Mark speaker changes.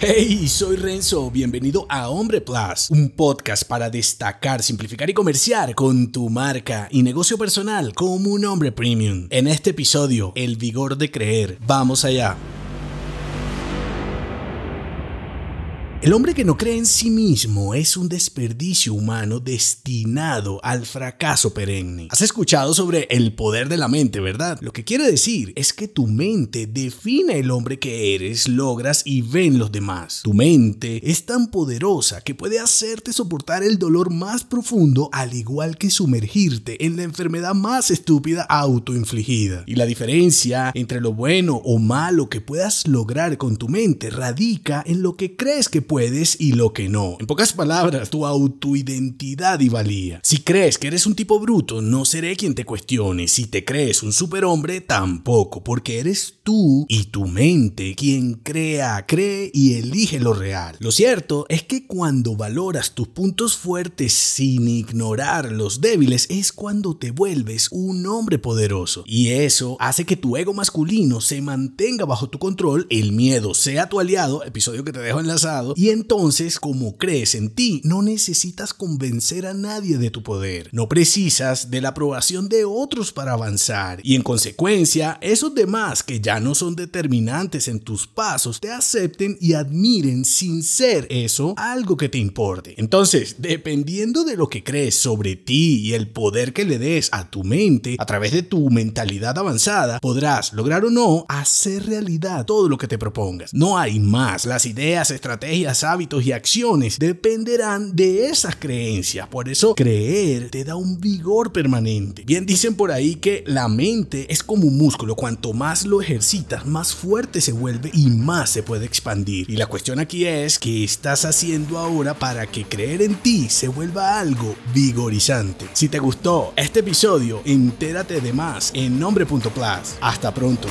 Speaker 1: Hey, soy Renzo, bienvenido a Hombre Plus, un podcast para destacar, simplificar y comerciar con tu marca y negocio personal como un hombre premium. En este episodio, el vigor de creer. Vamos allá. El hombre que no cree en sí mismo es un desperdicio humano destinado al fracaso perenne. Has escuchado sobre el poder de la mente, ¿verdad? Lo que quiere decir es que tu mente define el hombre que eres, logras y ven los demás. Tu mente es tan poderosa que puede hacerte soportar el dolor más profundo al igual que sumergirte en la enfermedad más estúpida autoinfligida. Y la diferencia entre lo bueno o malo que puedas lograr con tu mente radica en lo que crees que puedes y lo que no. En pocas palabras, tu autoidentidad y valía. Si crees que eres un tipo bruto, no seré quien te cuestione. Si te crees un superhombre, tampoco, porque eres tú y tu mente quien crea, cree y elige lo real. Lo cierto es que cuando valoras tus puntos fuertes sin ignorar los débiles es cuando te vuelves un hombre poderoso. Y eso hace que tu ego masculino se mantenga bajo tu control, el miedo sea tu aliado, episodio que te dejo enlazado, y entonces, como crees en ti, no necesitas convencer a nadie de tu poder. No precisas de la aprobación de otros para avanzar. Y en consecuencia, esos demás que ya no son determinantes en tus pasos, te acepten y admiren sin ser eso algo que te importe. Entonces, dependiendo de lo que crees sobre ti y el poder que le des a tu mente a través de tu mentalidad avanzada, podrás lograr o no hacer realidad todo lo que te propongas. No hay más. Las ideas, estrategias, hábitos y acciones dependerán de esas creencias. Por eso creer te da un vigor permanente. Bien dicen por ahí que la mente es como un músculo. Cuanto más lo ejercitas, más fuerte se vuelve y más se puede expandir. Y la cuestión aquí es qué estás haciendo ahora para que creer en ti se vuelva algo vigorizante. Si te gustó este episodio, entérate de más en nombre.plus. Hasta pronto.